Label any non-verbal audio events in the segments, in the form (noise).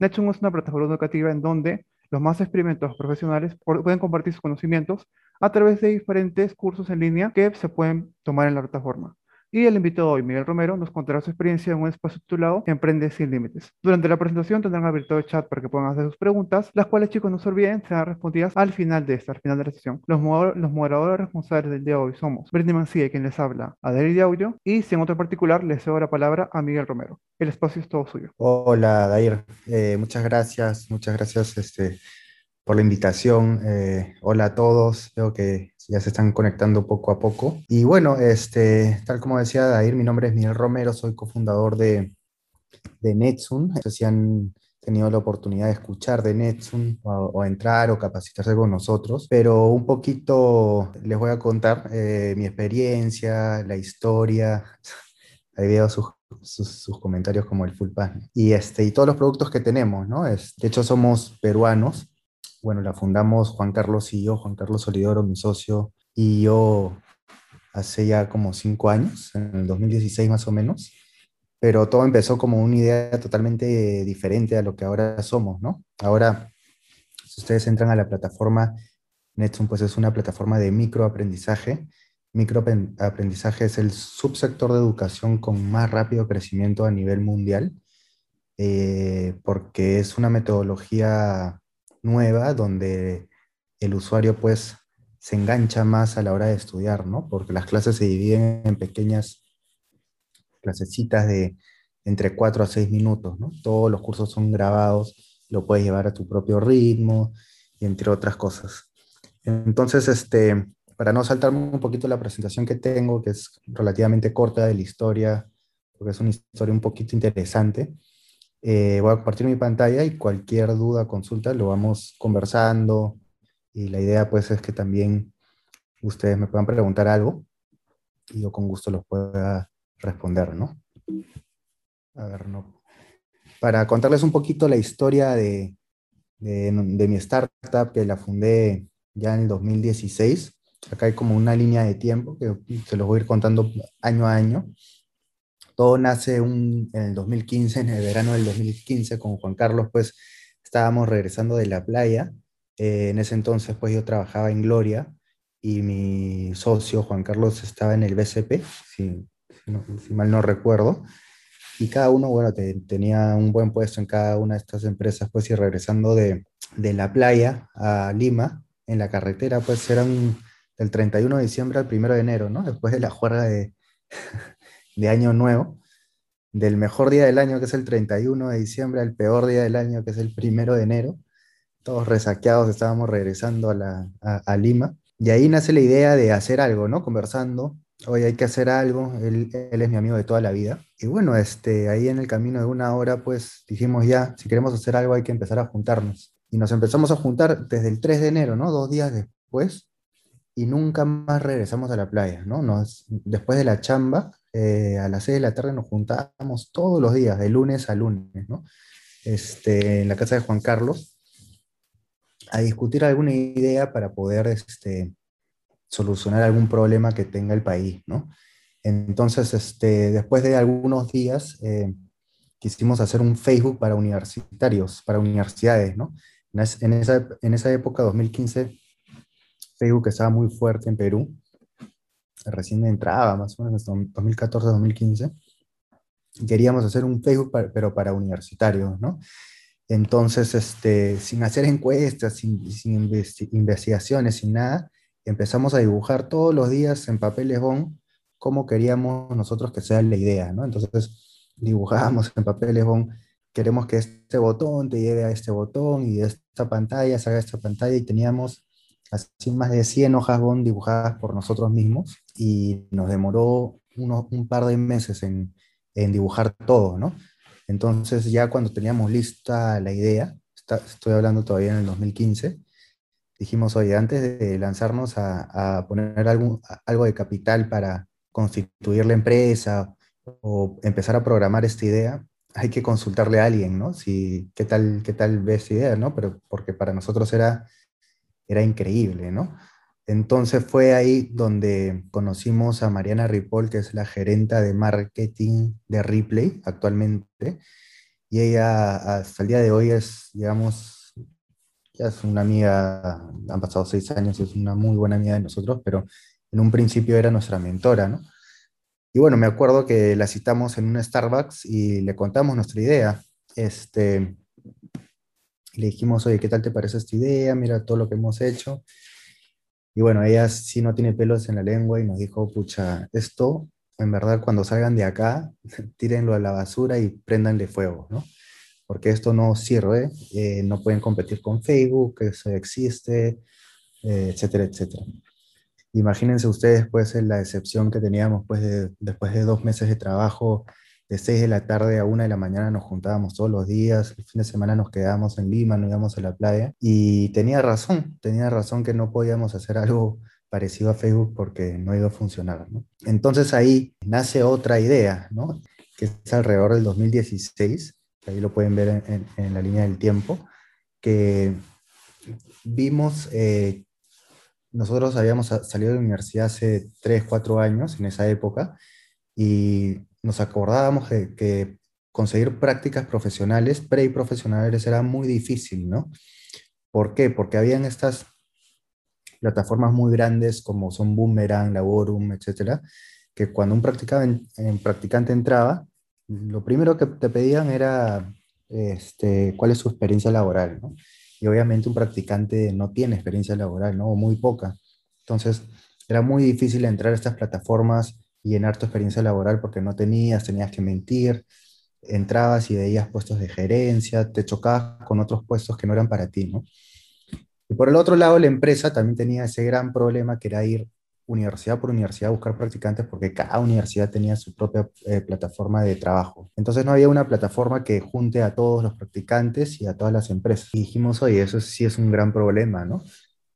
NetZoom es una plataforma educativa en donde los más experimentados profesionales pueden compartir sus conocimientos a través de diferentes cursos en línea que se pueden tomar en la plataforma. Y el invitado hoy, Miguel Romero, nos contará su experiencia en un espacio titulado Emprende sin límites. Durante la presentación tendrán abierto el chat para que puedan hacer sus preguntas, las cuales, chicos, no se olviden, serán respondidas al final de esta, al final de la sesión. Los, moderadores responsables del día de hoy somos Britney Mancilla, quien les habla, Adel de Audio, y sin otro particular, les cedo la palabra a Miguel Romero. El espacio es todo suyo. Hola, Dair. Eh, muchas gracias, muchas gracias este, por la invitación. Eh, hola a todos. Veo que ya se están conectando poco a poco. Y bueno, este, tal como decía Dair, mi nombre es Miguel Romero, soy cofundador de, de Netsun. No sé si han tenido la oportunidad de escuchar de Netsun o, entrar o capacitarse con nosotros, pero un poquito les voy a contar eh, mi experiencia, la historia. Ahí veo sus, sus, comentarios como el full pass. Y, este, y todos los productos que tenemos, ¿no? Es, de hecho, somos peruanos bueno, la fundamos Juan Carlos y yo, Juan Carlos Solidoro, mi socio, y yo hace ya como cinco años, en el 2016 más o menos, pero todo empezó como una idea totalmente diferente a lo que ahora somos, ¿no? Ahora, si ustedes entran a la plataforma Netsun, pues es una plataforma de microaprendizaje. Microaprendizaje es el subsector de educación con más rápido crecimiento a nivel mundial, eh, porque es una metodología nueva donde el usuario pues se engancha más a la hora de estudiar, ¿no? Porque las clases se dividen en pequeñas clasecitas de entre 4 a 6 minutos, ¿no? Todos los cursos son grabados, lo puedes llevar a tu propio ritmo y entre otras cosas. Entonces, este, para no saltarme un poquito la presentación que tengo, que es relativamente corta de la historia, porque es una historia un poquito interesante, eh, voy a compartir mi pantalla y cualquier duda, consulta, lo vamos conversando. Y la idea pues es que también ustedes me puedan preguntar algo y yo con gusto los pueda responder, ¿no? A ver, no. Para contarles un poquito la historia de, de, de mi startup, que la fundé ya en el 2016. Acá hay como una línea de tiempo que se los voy a ir contando año a año. Todo nace en el 2015, en el verano del 2015, con Juan Carlos, pues estábamos regresando de la playa. Eh, en ese entonces, pues yo trabajaba en Gloria y mi socio Juan Carlos estaba en el BCP, si, mal no recuerdo. Y cada uno, bueno, tenía un buen puesto en cada una de estas empresas, pues y regresando de, de la playa a Lima, en la carretera, pues eran del 31 de diciembre al 1 de enero, ¿no? Después de la juerga de, de Año Nuevo, del mejor día del año, que es el 31 de diciembre, al peor día del año, que es el 1 de enero. Todos resaqueados estábamos regresando a, la, a, Lima. Y ahí nace la idea de hacer algo, ¿no? Conversando. Hoy hay que hacer algo. Él, él, es mi amigo de toda la vida. Y bueno, este, ahí en el camino de una hora, pues dijimos ya, si queremos hacer algo hay que empezar a juntarnos. Y nos empezamos a juntar desde el 3 de enero, ¿no? Dos días después. Y nunca más regresamos a la playa, ¿no? Nos, después de la chamba, eh, a las 6 de la tarde nos juntábamos todos los días, de lunes a lunes, ¿no? Este, en la casa de Juan Carlos, a discutir alguna idea para poder este, solucionar algún problema que tenga el país, ¿no? Entonces, este, después de algunos días, eh, quisimos hacer un Facebook para universitarios, para universidades, ¿no? En esa, en esa época, 2015, Facebook estaba muy fuerte en Perú recién entraba, más o menos, 2014-2015, queríamos hacer un Facebook, pero para universitarios, ¿no? Entonces, este, sin hacer encuestas, sin, sin investigaciones, sin nada, empezamos a dibujar todos los días en papel bond cómo queríamos nosotros que sea la idea, ¿no? Entonces, dibujábamos en papel bond queremos que este botón te lleve a este botón y esta pantalla se haga esta pantalla y teníamos así más de 100 hojas bond dibujadas por nosotros mismos y nos demoró un par de meses en, en, dibujar todo, ¿no? Entonces ya cuando teníamos lista la idea, estoy hablando todavía en el 2015, dijimos, oye, antes de lanzarnos a, a poner algo, algo de capital para constituir la empresa o empezar a programar esta idea, hay que consultarle a alguien, ¿no? Si, ¿qué tal, qué tal ves idea, no? Pero porque para nosotros era era increíble, ¿no? Entonces fue ahí donde conocimos a Mariana Ripoll, que es la gerenta de marketing de Ripley actualmente. Y ella hasta el día de hoy es, digamos, ya es una amiga, han pasado seis años, es una muy buena amiga de nosotros, pero en un principio era nuestra mentora, ¿no? Y bueno, me acuerdo que la citamos en un Starbucks y le contamos nuestra idea. Este, le dijimos, oye, ¿qué tal te parece esta idea? Mira todo lo que hemos hecho. Y bueno, ella sí no tiene pelos en la lengua y nos dijo, pucha, esto, en verdad, cuando salgan de acá, (laughs) tírenlo a la basura y prendanle fuego, ¿no? Porque esto no sirve, eh, no pueden competir con Facebook, eso existe, eh, etcétera, etcétera. Imagínense ustedes, pues, la decepción que teníamos pues, después de dos meses de trabajo de 6 de la tarde a 1 de la mañana nos juntábamos todos los días, el fin de semana nos quedábamos en Lima, nos íbamos a la playa y tenía razón, tenía razón que no podíamos hacer algo parecido a Facebook porque no iba a funcionar. Entonces ahí nace otra idea, que es alrededor del 2016, ahí lo pueden ver en, la línea del tiempo, que vimos, eh, nosotros habíamos salido de la universidad hace 3, 4 años en esa época y nos acordábamos de que conseguir prácticas profesionales, pre y profesionales, era muy difícil, ¿no? ¿Por qué? Porque habían estas plataformas muy grandes como son Boomerang, Laborum, etcétera, que cuando un practicante, entraba, lo primero que te pedían era este, cuál es su experiencia laboral, ¿no? Y obviamente un practicante no tiene experiencia laboral, ¿no? O muy poca. Entonces, era muy difícil entrar a estas plataformas y llenar tu experiencia laboral porque no tenías, tenías que mentir, entrabas y veías puestos de gerencia, te chocabas con otros puestos que no eran para ti, ¿no? Y por el otro lado, la empresa también tenía ese gran problema que era ir universidad por universidad a buscar practicantes porque cada universidad tenía su propia eh, plataforma de trabajo. Entonces no había una plataforma que junte a todos los practicantes y a todas las empresas. Y dijimos, oye, eso sí es un gran problema, ¿no?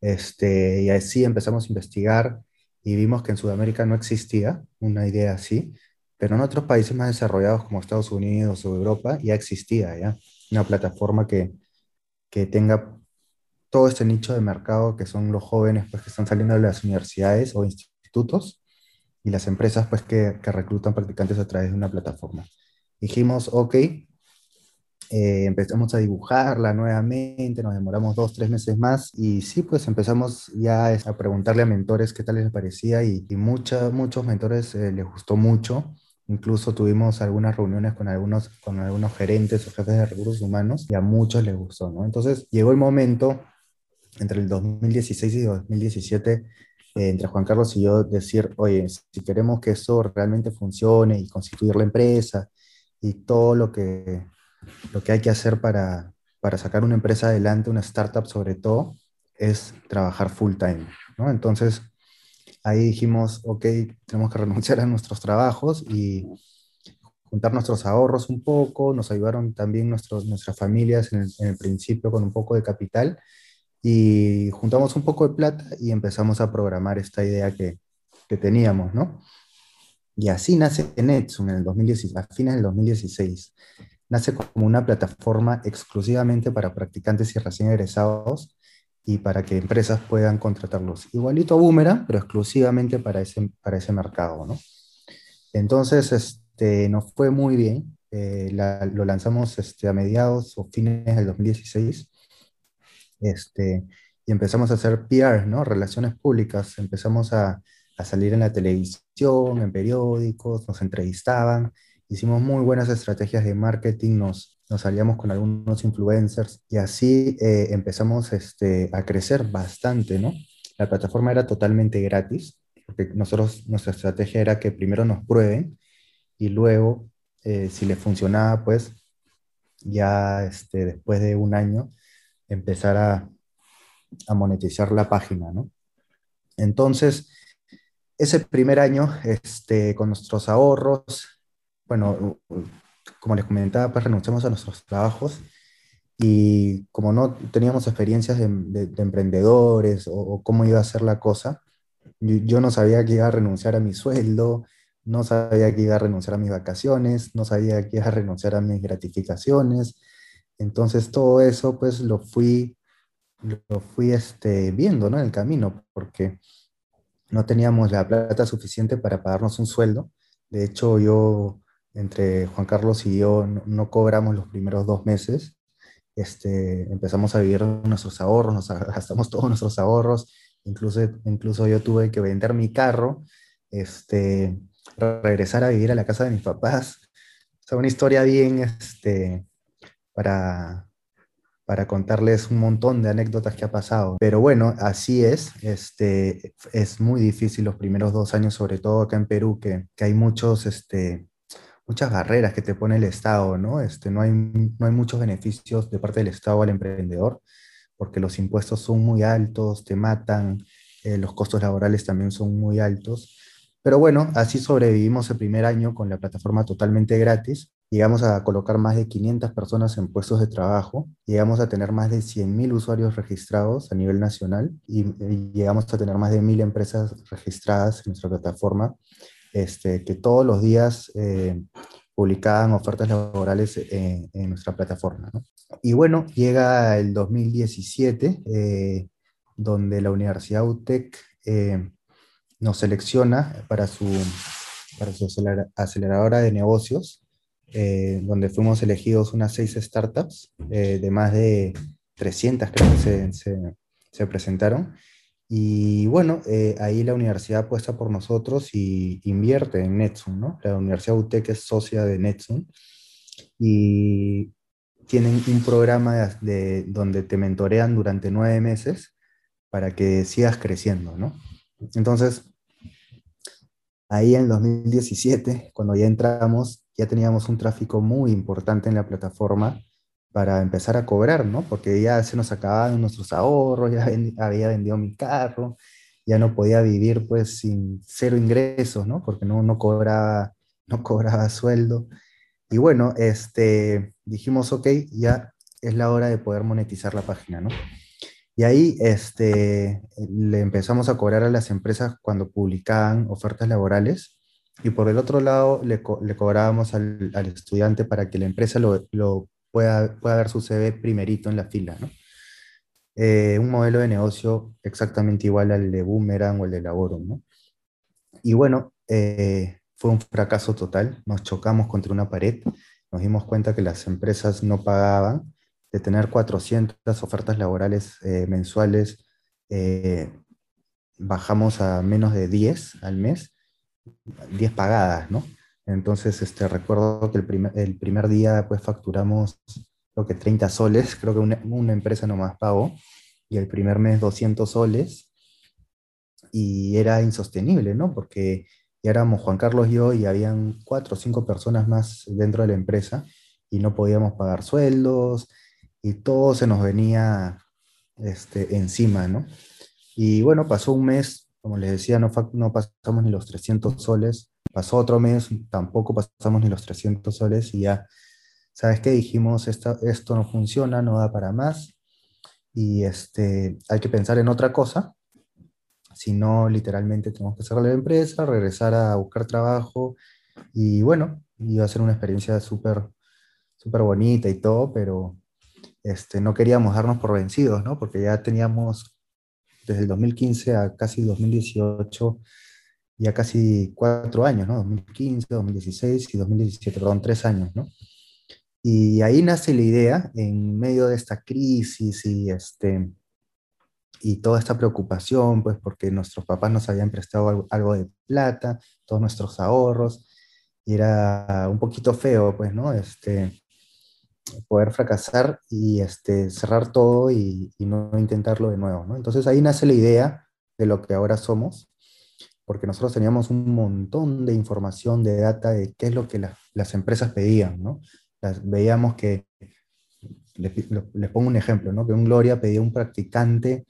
Este, y así empezamos a investigar y vimos que en Sudamérica no existía una idea así, pero en otros países más desarrollados como Estados Unidos o Europa ya existía ya una plataforma que, que tenga todo este nicho de mercado que son los jóvenes pues, que están saliendo de las universidades o institutos y las empresas pues, que, que reclutan practicantes a través de una plataforma. Dijimos, ok, eh, empezamos a dibujarla nuevamente, nos demoramos dos, tres meses más y sí, pues empezamos ya a preguntarle a mentores qué tal les parecía y, y muchos mentores eh, les gustó mucho. Incluso tuvimos algunas reuniones con algunos, con algunos gerentes o jefes de recursos humanos y a muchos les gustó, ¿no? Entonces llegó el momento entre el 2016 y 2017 eh, entre Juan Carlos y yo decir, oye, si queremos que eso realmente funcione y constituir la empresa y todo lo que lo que hay que hacer para, para sacar una empresa adelante, una startup sobre todo, es trabajar full time. ¿no? Entonces, ahí dijimos, ok, tenemos que (laughs) renunciar a nuestros trabajos y juntar nuestros ahorros un poco, nos ayudaron también nuestros, nuestras familias en el, principio con un poco de capital y juntamos un poco de plata y empezamos a programar esta idea que, que teníamos, ¿no? Y así nace Netsum en el 2016, a fines del 2016 nace como una plataforma exclusivamente para practicantes y recién egresados y para que empresas puedan contratarlos. Igualito a Boomerang, pero exclusivamente para ese, para ese mercado, ¿no? Entonces, este, nos fue muy bien. Eh, lo lanzamos este, a mediados o fines del 2016. Este, y empezamos a hacer PR, ¿no? Relaciones públicas. Empezamos a, a salir en la televisión, en periódicos, nos entrevistaban hicimos muy buenas estrategias de marketing, nos, nos aliamos con algunos influencers y así eh, empezamos este, a crecer bastante, ¿no? La plataforma era totalmente gratis, porque nosotros, nuestra estrategia era que primero nos prueben y luego, eh, si les funcionaba, pues ya este, después de un año, empezar a, a monetizar la página, ¿no? Entonces, ese primer año, este, con nuestros ahorros, bueno, como les comentaba, pues renunciamos a nuestros trabajos y como no teníamos experiencias de, emprendedores o, cómo iba a ser la cosa, yo, no sabía que iba a renunciar a mi sueldo, no sabía que iba a renunciar a mis vacaciones, no sabía que iba a renunciar a mis gratificaciones. Entonces todo eso pues lo fui lo fui este, viendo, ¿no? En el camino, porque no teníamos la plata suficiente para pagarnos un sueldo. De hecho, yo, entre Juan Carlos y yo, no, cobramos los primeros dos meses. Este, empezamos a vivir nuestros ahorros, nos gastamos todos nuestros ahorros. Incluso, incluso yo tuve que vender mi carro, este, regresar a vivir a la casa de mis papás. O sea, una historia bien, este, para, para contarles un montón de anécdotas que ha pasado. Pero bueno, así es. Este, es muy difícil los primeros dos años, sobre todo acá en Perú, que, que hay muchos, este, muchas barreras que te pone el Estado, ¿no? Este, no, hay, no hay muchos beneficios de parte del Estado al emprendedor, porque los impuestos son muy altos, te matan, eh, los costos laborales también son muy altos. Pero bueno, así sobrevivimos el primer año con la plataforma totalmente gratis Llegamos a colocar más de 500 personas en puestos de trabajo, llegamos a tener más de 100.000 usuarios registrados a nivel nacional y, llegamos a tener más de 1.000 empresas registradas en nuestra plataforma, este, que todos los días eh, publicaban ofertas laborales en, nuestra plataforma. Y bueno, llega el 2017, eh, donde la Universidad UTEC eh, nos selecciona para su, para su aceleradora de negocios eh, donde fuimos elegidos unas seis startups de más de 300 creo que se, se presentaron. Y bueno, eh, ahí la universidad apuesta por nosotros y invierte en Netsun, ¿no? La Universidad UTEC es socia de Netsun y tienen un programa de, donde te mentorean durante nueve meses para que sigas creciendo, ¿no? Entonces, ahí en 2017, cuando ya entramos, ya teníamos un tráfico muy importante en la plataforma para empezar a cobrar, ¿no? Porque ya se nos acababan nuestros ahorros, ya había vendido mi carro, ya no podía vivir pues sin cero ingresos, ¿no? Porque no, no, cobraba, no cobraba sueldo. Y bueno, este, dijimos, ok, ya es la hora de poder monetizar la página, ¿no? Y ahí este, le empezamos a cobrar a las empresas cuando publicaban ofertas laborales y por el otro lado le, le cobrábamos al, al, estudiante para que la empresa lo, lo, pueda, pueda ver su CV primerito en la fila, ¿no? Eh, un modelo de negocio exactamente igual al de Boomerang o el de Laborum, ¿no? Y bueno, eh, fue un fracaso total, nos chocamos contra una pared, nos dimos cuenta que las empresas no pagaban, de tener 400 ofertas laborales eh, mensuales, bajamos a menos de 10 al mes 10 pagadas, ¿no? Entonces, este, recuerdo que el primer, el primer día pues facturamos, creo que 30 soles, creo que una, una empresa nomás pagó, y el primer mes 200 soles, y era insostenible, ¿no? Porque ya éramos Juan Carlos y yo y habían cuatro o cinco personas más dentro de la empresa y no podíamos pagar sueldos y todo se nos venía este, encima, ¿no? Y bueno, pasó un mes como les decía, no, no pasamos ni los 300 soles. Pasó otro mes, tampoco pasamos ni los 300 soles y ya, ¿sabes qué? Dijimos, esto, esto no funciona, no da para más y este, hay que pensar en otra cosa. Si no, literalmente tenemos que cerrar la empresa, regresar a buscar trabajo y bueno, iba a ser una experiencia súper súper bonita y todo, pero este, no queríamos darnos por vencidos, ¿no? Porque ya teníamos desde el 2015 a casi 2018, ya casi cuatro años, ¿no? 2015, 2016 y 2017, perdón, tres años, ¿no? Y ahí nace la idea, en medio de esta crisis y, este, y toda esta preocupación, pues porque nuestros papás nos habían prestado algo, algo de plata, todos nuestros ahorros, y era un poquito feo, pues, ¿no? Este, poder fracasar y este, cerrar todo y, no intentarlo de nuevo. ¿no? Entonces ahí nace la idea de lo que ahora somos, porque nosotros teníamos un montón de información, de data de qué es lo que las empresas pedían. ¿no? Las, veíamos que, les, les, pongo un ejemplo, ¿no? que un Gloria pedía un practicante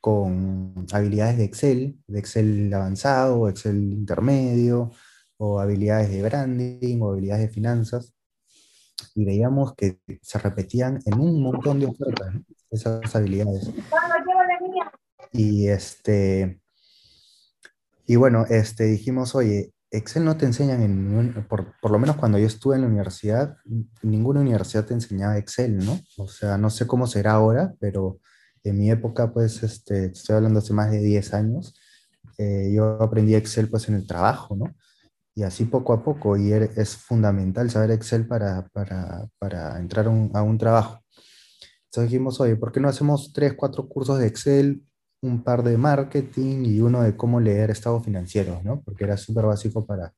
con habilidades de Excel, de Excel avanzado, Excel intermedio, o habilidades de branding, o habilidades de finanzas y veíamos que se repetían en un montón de ofertas, esas habilidades. Y este, y bueno, este, dijimos, oye, Excel no te enseñan, en, por, por, lo menos cuando yo estuve en la universidad, ninguna universidad te enseñaba Excel, ¿no? O sea, no sé cómo será ahora, pero En mi época, pues, este, estoy hablando hace más de 10 años, eh, yo aprendí Excel pues en el trabajo, ¿no? Y así poco a poco, y er, es fundamental saber Excel para, para, para entrar a un, a un trabajo. Entonces dijimos, oye, ¿por qué no hacemos tres, cuatro cursos de Excel, un par de marketing y uno de cómo leer estados financieros, ¿no? Porque era súper básico para,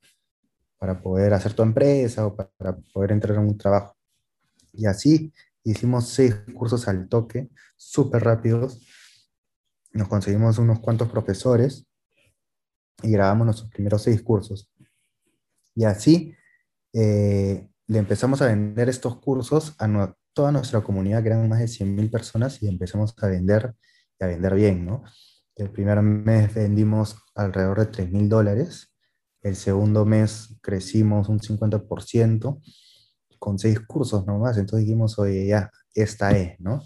para poder hacer tu empresa o para poder entrar en un trabajo. Y así hicimos seis cursos al toque, súper rápidos. Nos conseguimos unos cuantos profesores y grabamos nuestros primeros seis cursos. Y así eh, le empezamos a vender estos cursos a toda nuestra comunidad, que eran más de 100.000 personas, y empezamos a vender y a vender bien, ¿no? El primer mes vendimos alrededor de 3.000 dólares, el segundo mes crecimos un 50%, con seis cursos nomás, entonces dijimos, oye, ya, esta es, ¿no?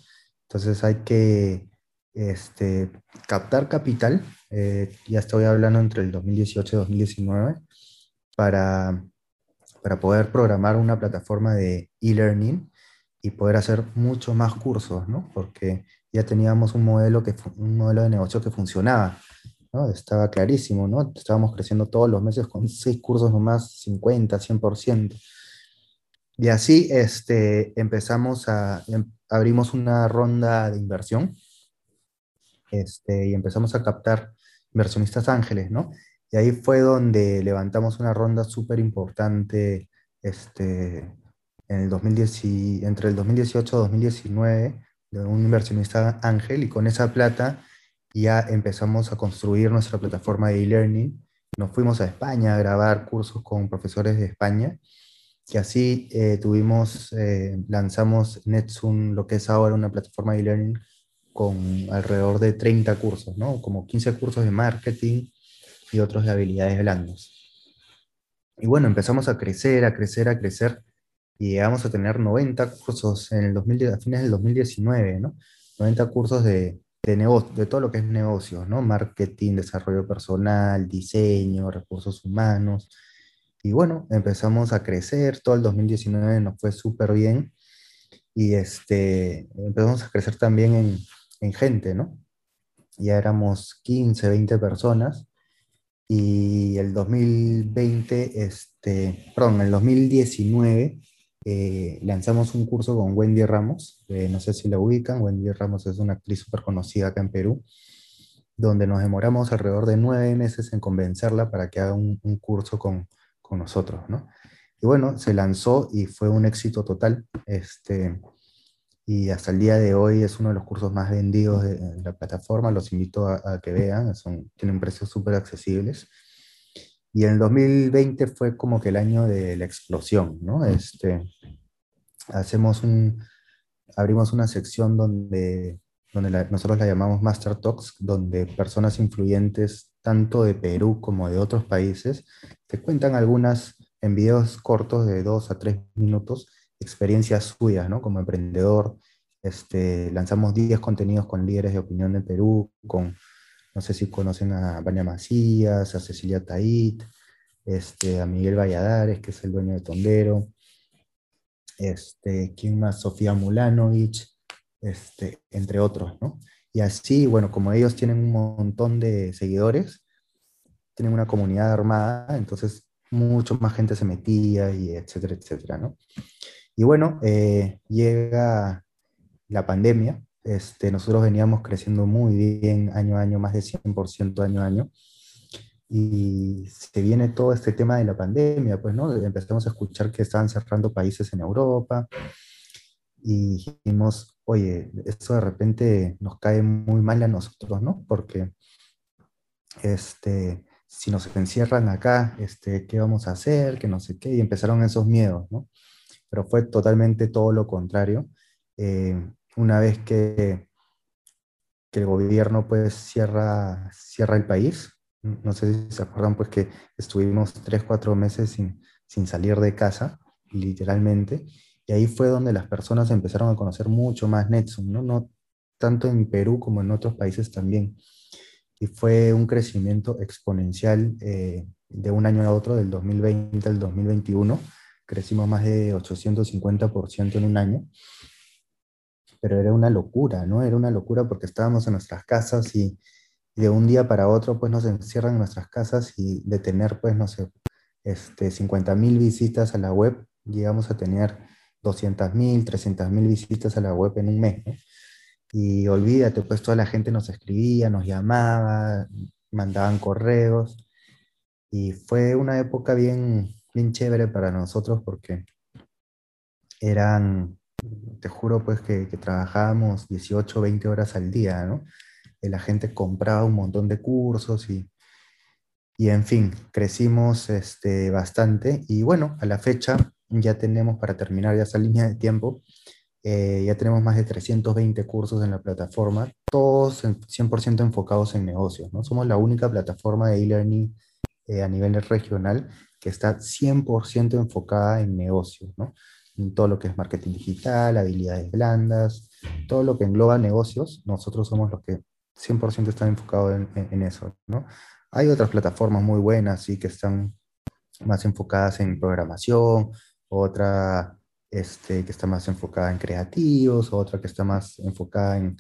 Entonces hay que este, captar capital, eh, ya estoy hablando entre el 2018 y 2019, para, para poder programar una plataforma de e-learning y poder hacer muchos más cursos, ¿no? Porque ya teníamos un modelo, que, un modelo de negocio que funcionaba, ¿no? Estaba clarísimo, ¿no? Estábamos creciendo todos los meses con seis cursos nomás, 50, 100%. Y así este, empezamos a, em, abrimos una ronda de inversión este, y empezamos a captar inversionistas ángeles, ¿no? Y ahí fue donde levantamos una ronda súper importante este, en el 2010 entre el 2018 y 2019 de un inversionista ángel y con esa plata ya empezamos a construir nuestra plataforma de e-learning. Nos fuimos a España a grabar cursos con profesores de España y así eh, tuvimos, eh, lanzamos Netsun, lo que es ahora una plataforma de e-learning con alrededor de 30 cursos, ¿no? Como 15 cursos de marketing y otros de habilidades blandas. Y bueno, empezamos a crecer, a crecer, a crecer y llegamos a tener 90 cursos en el 2000, a fines del 2019, ¿no? 90 cursos de, de, de todo lo que es negocio, ¿no? Marketing, desarrollo personal, diseño, recursos humanos. Y bueno, empezamos a crecer, todo el 2019 nos fue súper bien y este, empezamos a crecer también en, en gente, ¿no? Ya éramos 15, 20 personas y el 2020, este, perdón, el 2019 eh, lanzamos un curso con Wendy Ramos, no sé si la ubican, Wendy Ramos es una actriz súper conocida acá en Perú, donde nos demoramos alrededor de nueve meses en convencerla para que haga un, un curso con, con, nosotros, ¿no? Y bueno, se lanzó y fue un éxito total, este, y hasta el día de hoy es uno de los cursos más vendidos de, la plataforma, los invito a, a que vean, son, tienen precios súper accesibles. Y en el 2020 fue como que el año de la explosión, ¿no? Este, hacemos un, abrimos una sección donde, donde nosotros la llamamos Master Talks, donde personas influyentes tanto de Perú como de otros países te cuentan algunas en videos cortos de dos a tres minutos experiencias suyas, ¿no? Como emprendedor. Este, lanzamos 10 contenidos con líderes de opinión de Perú, con no sé si conocen a Vania Macías, a Cecilia Tait, este, a Miguel Valladares, que es el dueño de Tondero, este, ¿quién más? Sofía Mulanovich, este, entre otros, ¿no? Y así, bueno, como ellos tienen un montón de seguidores, tienen una comunidad armada, entonces mucho más gente se metía y etcétera, etcétera, ¿no? Y bueno, eh, llega la pandemia, este, nosotros veníamos creciendo muy bien año a año, más de 100% año a año. Y se viene todo este tema de la pandemia, pues, ¿no? Empezamos a escuchar que estaban cerrando países en Europa y dijimos, oye, esto de repente nos cae muy mal a nosotros, ¿no? Porque este, si nos encierran acá, este, ¿qué vamos a hacer? Que no sé qué, y empezaron esos miedos, ¿no? Pero fue totalmente todo lo contrario. Eh, una vez que, que el gobierno pues cierra, cierra el país. No sé si se acuerdan pues que estuvimos tres, cuatro meses sin, sin salir de casa, literalmente. Y ahí fue donde las personas empezaron a conocer mucho más Netsum, ¿no? no tanto en Perú como en otros países también. Y fue un crecimiento exponencial eh, de un año a otro, del 2020 al 2021. Crecimos más de 850% en un año pero era una locura, ¿no? Era una locura porque estábamos en nuestras casas y, de un día para otro, pues nos encierran en nuestras casas y de tener, pues, no sé, este, 50 mil visitas a la web, llegamos a tener 200 mil, 300 mil visitas a la web en un mes, ¿no? Y olvídate, pues toda la gente nos escribía, nos llamaba, mandaban correos. Y fue una época bien, bien chévere para nosotros porque eran, te juro pues que, trabajábamos 18, 20 horas al día, ¿no? Y la gente compraba un montón de cursos y, y en fin, crecimos este, bastante y bueno, a la fecha ya tenemos, para terminar ya esa línea de tiempo, eh, ya tenemos más de 320 cursos en la plataforma, todos 100% enfocados en negocios, ¿no? Somos la única plataforma de e-learning eh, a nivel regional que está 100% enfocada en negocios, ¿no? En todo lo que es marketing digital, habilidades blandas, todo lo que engloba negocios, nosotros somos los que 100% están enfocados en, en, eso, ¿no? Hay otras plataformas muy buenas, sí, que están más enfocadas en programación, otra este, que está más enfocada en creativos, otra que está más enfocada en,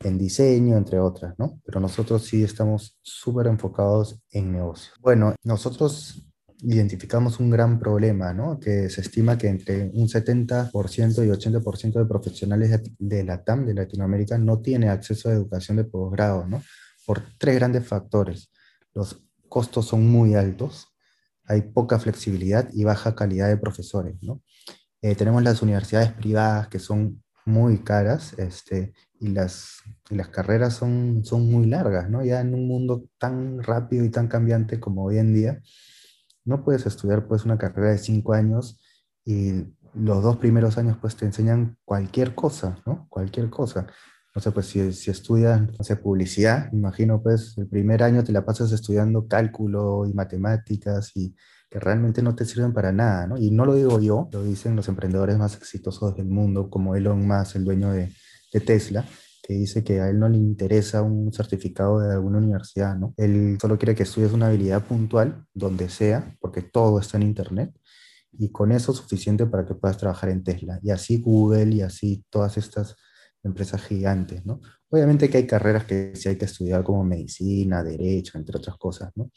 en diseño, entre otras, ¿no? Pero nosotros sí estamos súper enfocados en negocios. Bueno, nosotros identificamos un gran problema, ¿no? Que se estima que entre un 70% y 80% de profesionales de, la TAM, de Latinoamérica, no tiene acceso a educación de posgrado, ¿no? Por tres grandes factores. Los costos son muy altos, hay poca flexibilidad y baja calidad de profesores, ¿no? Eh, tenemos las universidades privadas que son muy caras este, y, las, las carreras son, son muy largas, ¿no? Ya en un mundo tan rápido y tan cambiante como hoy en día, no puedes estudiar pues una carrera de cinco años y los dos primeros años pues te enseñan cualquier cosa, ¿no? Cualquier cosa. No sé, pues si, si estudias, no publicidad, imagino pues el primer año te la pasas estudiando cálculo y matemáticas y que realmente no te sirven para nada, ¿no? Y no lo digo yo, lo dicen los emprendedores más exitosos del mundo, como Elon Musk, el dueño de, de Tesla, que dice que a él no le interesa un certificado de alguna universidad, ¿no? Él solo quiere que estudies una habilidad puntual, donde sea, porque todo está en Internet, y con eso es suficiente para que puedas trabajar en Tesla. Y así Google y así todas estas empresas gigantes, ¿no? Obviamente que hay carreras que sí hay que estudiar como medicina, derecho, entre otras cosas, ¿no?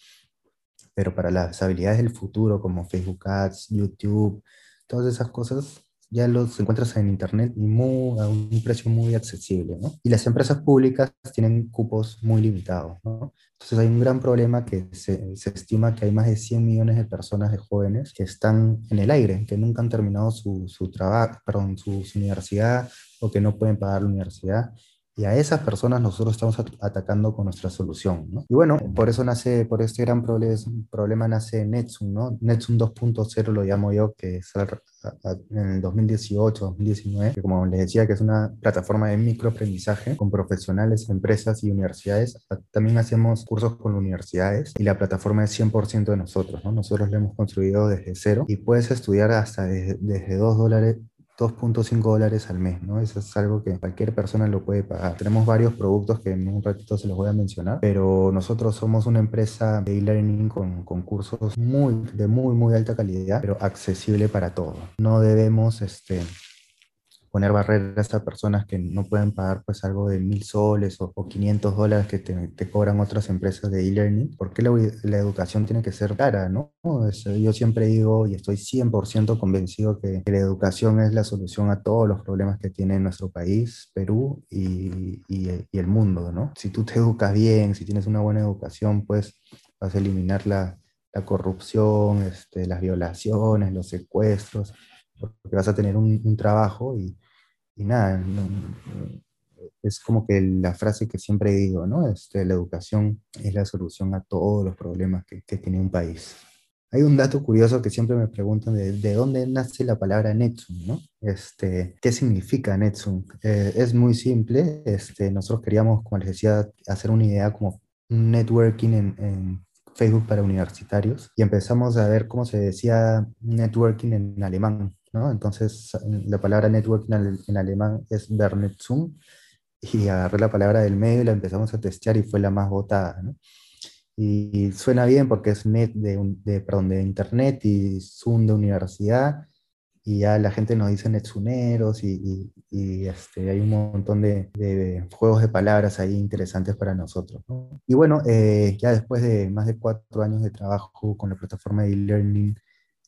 pero para las habilidades del futuro como Facebook Ads, YouTube, todas esas cosas ya los encuentras en internet y muy, a un precio muy accesible, ¿no? Y las empresas públicas tienen cupos muy limitados, ¿no? Entonces hay un gran problema que se, se, estima que hay más de 100 millones de personas, de jóvenes, que están en el aire, que nunca han terminado su, su trabajo, perdón, su, su universidad o que no pueden pagar la universidad y a esas personas nosotros estamos atacando con nuestra solución, ¿no? Y bueno, por eso nace, por este gran problema nace Netsum, ¿no? Netsum 2.0 lo llamo yo, que es en el 2018, 2019, que como les decía, que es una plataforma de microaprendizaje con profesionales, empresas y universidades. También hacemos cursos con universidades y la plataforma es 100% de nosotros, ¿no? Nosotros la hemos construido desde cero y puedes estudiar hasta desde, desde 2 dólares 2.5 dólares al mes, ¿no? Eso es algo que cualquier persona lo puede pagar. Tenemos varios productos que en un ratito se los voy a mencionar, pero nosotros somos una empresa de e-learning con, con, cursos muy, de muy, muy alta calidad, pero accesible para todos. No debemos, este, poner barreras a personas que no pueden pagar pues algo de mil soles o, 500 dólares que te, cobran otras empresas de e-learning, porque la, la, educación tiene que ser cara, ¿no? yo siempre digo y estoy 100% convencido que, la educación es la solución a todos los problemas que tiene nuestro país, Perú y, y, y el mundo, ¿no? Si tú te educas bien, si tienes una buena educación, pues vas a eliminar la, la corrupción, este, las violaciones, los secuestros, porque vas a tener un, un trabajo y, y nada, es como que la frase que siempre digo, ¿no? Este, la educación es la solución a todos los problemas que, que tiene un país. Hay un dato curioso que siempre me preguntan de, de dónde nace la palabra Netsum, ¿no? Este, ¿Qué significa Netsum? Eh, es muy simple. Este, nosotros queríamos, como les decía, hacer una idea como networking en, en Facebook para universitarios y empezamos a ver cómo se decía networking en alemán. Entonces, la palabra network en, alemán es Vernetzung, y agarré la palabra del medio y la empezamos a testear y fue la más votada, Y suena bien porque es net de, de, perdón, de internet y Zoom de universidad, y ya la gente nos dice netsuneros y, y, este, hay un montón de, de, juegos de palabras ahí interesantes para nosotros. Y bueno, eh, ya después de más de cuatro años de trabajo con la plataforma de e-learning,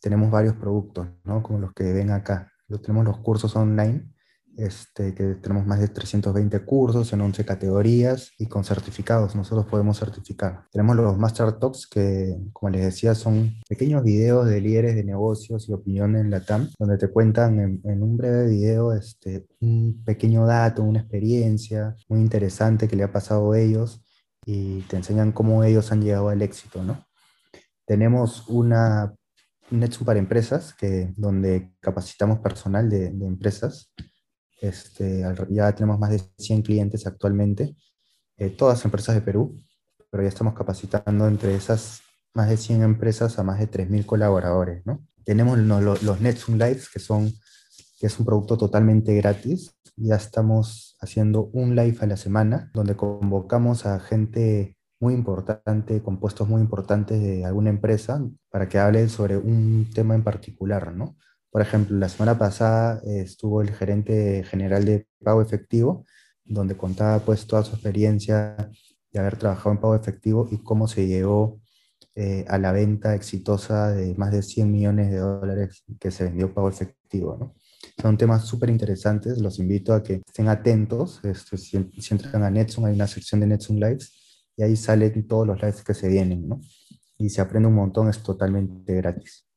tenemos varios productos, ¿no? como los que ven acá. Tenemos los cursos online este, que tenemos más de 320 cursos en 11 categorías y con certificados, nosotros podemos certificar. Tenemos los Master Talks que, como les decía, son pequeños videos de líderes de negocios y opinión en la TAM, donde te cuentan en, un breve video este, un pequeño dato, una experiencia muy interesante que le ha pasado a ellos y te enseñan cómo ellos han llegado al éxito, ¿no? Tenemos una Netsu para empresas, que, donde capacitamos personal de, de empresas este, ya tenemos más de 100 clientes actualmente, eh, todas empresas de Perú, pero ya estamos capacitando entre esas más de 100 empresas a más de 3.000 colaboradores. ¿no? Tenemos los, los Netsum Lives, que, son, que es un producto totalmente gratis. Ya estamos haciendo un live a la semana, donde convocamos a gente muy importante, con puestos muy importantes de alguna empresa, para que hable sobre un tema en particular, ¿no? Por ejemplo, la semana pasada eh, estuvo el gerente general de pago efectivo, donde contaba pues toda su experiencia de haber trabajado en pago efectivo y cómo se llegó eh, a la venta exitosa de más de 100 millones de dólares que se vendió pago efectivo. ¿no? Son temas súper interesantes, los invito a que estén atentos. Este, si, entran a Netsum, hay una sección de Netsum Lives y ahí salen todos los lives que se vienen. ¿no? Y se aprende un montón, es totalmente gratis.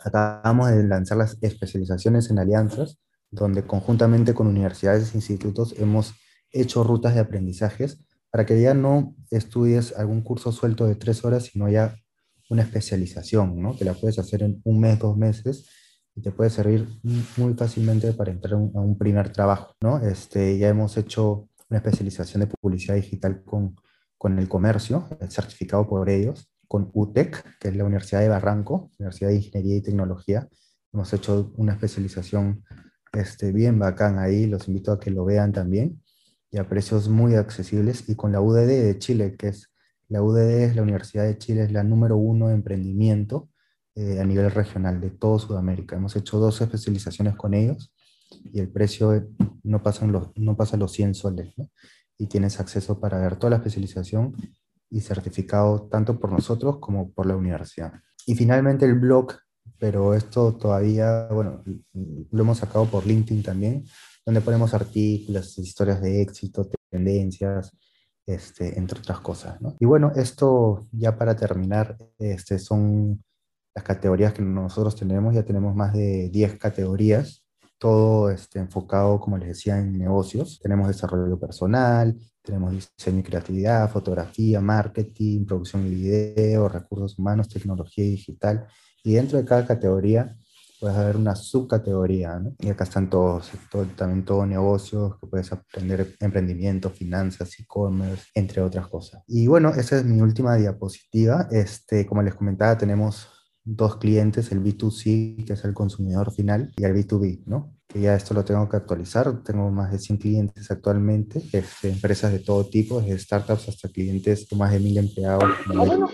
Acabamos de lanzar las especializaciones en alianzas, donde conjuntamente con universidades e institutos hemos hecho rutas de aprendizajes para que ya no estudies algún curso suelto de tres horas, sino ya una especialización, ¿no? que la puedes hacer en un mes, dos meses, y te puede servir muy fácilmente para entrar a un primer trabajo. ¿no? Este, ya hemos hecho una especialización de publicidad digital con, con el comercio, certificado por ellos, con UTEC, que es la Universidad de Barranco, Universidad de Ingeniería y Tecnología. Hemos hecho una especialización este, bien bacán ahí, los invito a que lo vean también, y a precios muy accesibles, y con la UDD de Chile, que es la UDD es la Universidad de Chile, es la número uno de emprendimiento eh, a nivel regional de toda Sudamérica. Hemos hecho dos especializaciones con ellos y el precio no pasa los, no pasa los 100 soles, ¿no? Y tienes acceso para ver toda la especialización y certificado tanto por nosotros como por la universidad. Y finalmente el blog, pero esto todavía, bueno, lo hemos sacado por LinkedIn también, donde ponemos artículos, historias de éxito, tendencias, este, entre otras cosas. Y bueno, esto ya para terminar, este, son las categorías que nosotros tenemos, ya tenemos más de 10 categorías, todo este, enfocado, como les decía, en negocios. Tenemos desarrollo personal, tenemos diseño y creatividad, fotografía, marketing, producción y video, recursos humanos, tecnología y digital. Y dentro de cada categoría puedes haber una subcategoría, ¿no? Y acá están todos, también todos negocios, que puedes aprender emprendimiento, finanzas, e-commerce, entre otras cosas. Y bueno, esa es mi última diapositiva. Este, como les comentaba, tenemos dos clientes, el B2C, que es el consumidor final, y el B2B, ¿no? que ya esto lo tengo que actualizar. Tengo más de 100 clientes actualmente, este, empresas de todo tipo, desde startups hasta clientes con más de mil empleados. Como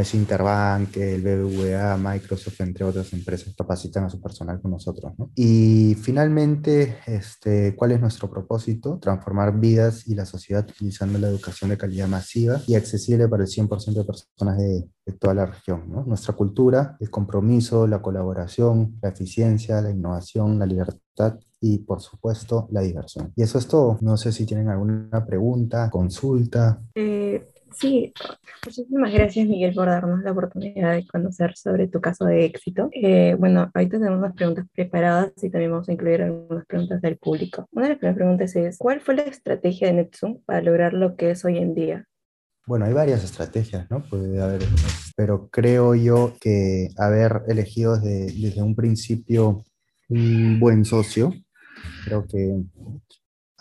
es Interbank, el BBVA, Microsoft, entre otras empresas, capacitan a su personal con nosotros. ¿no? Y finalmente, este, ¿cuál es nuestro propósito? Transformar vidas y la sociedad utilizando la educación de calidad masiva y accesible para el 100% de personas de, de toda la región. ¿no? Nuestra cultura, el compromiso, la colaboración, la eficiencia, la innovación, la libertad y por supuesto la diversión. Y eso es todo. No sé si tienen alguna pregunta, consulta. Eh, sí, muchísimas gracias Miguel por darnos la oportunidad de conocer sobre tu caso de éxito. Eh, bueno, ahorita tenemos unas preguntas preparadas y también vamos a incluir algunas preguntas del público. Una de las primeras preguntas es, ¿cuál fue la estrategia de Netsum para lograr lo que es hoy en día? Bueno, hay varias estrategias, ¿no? Puede haber, pero creo yo que haber elegido desde, desde un principio un buen socio, creo que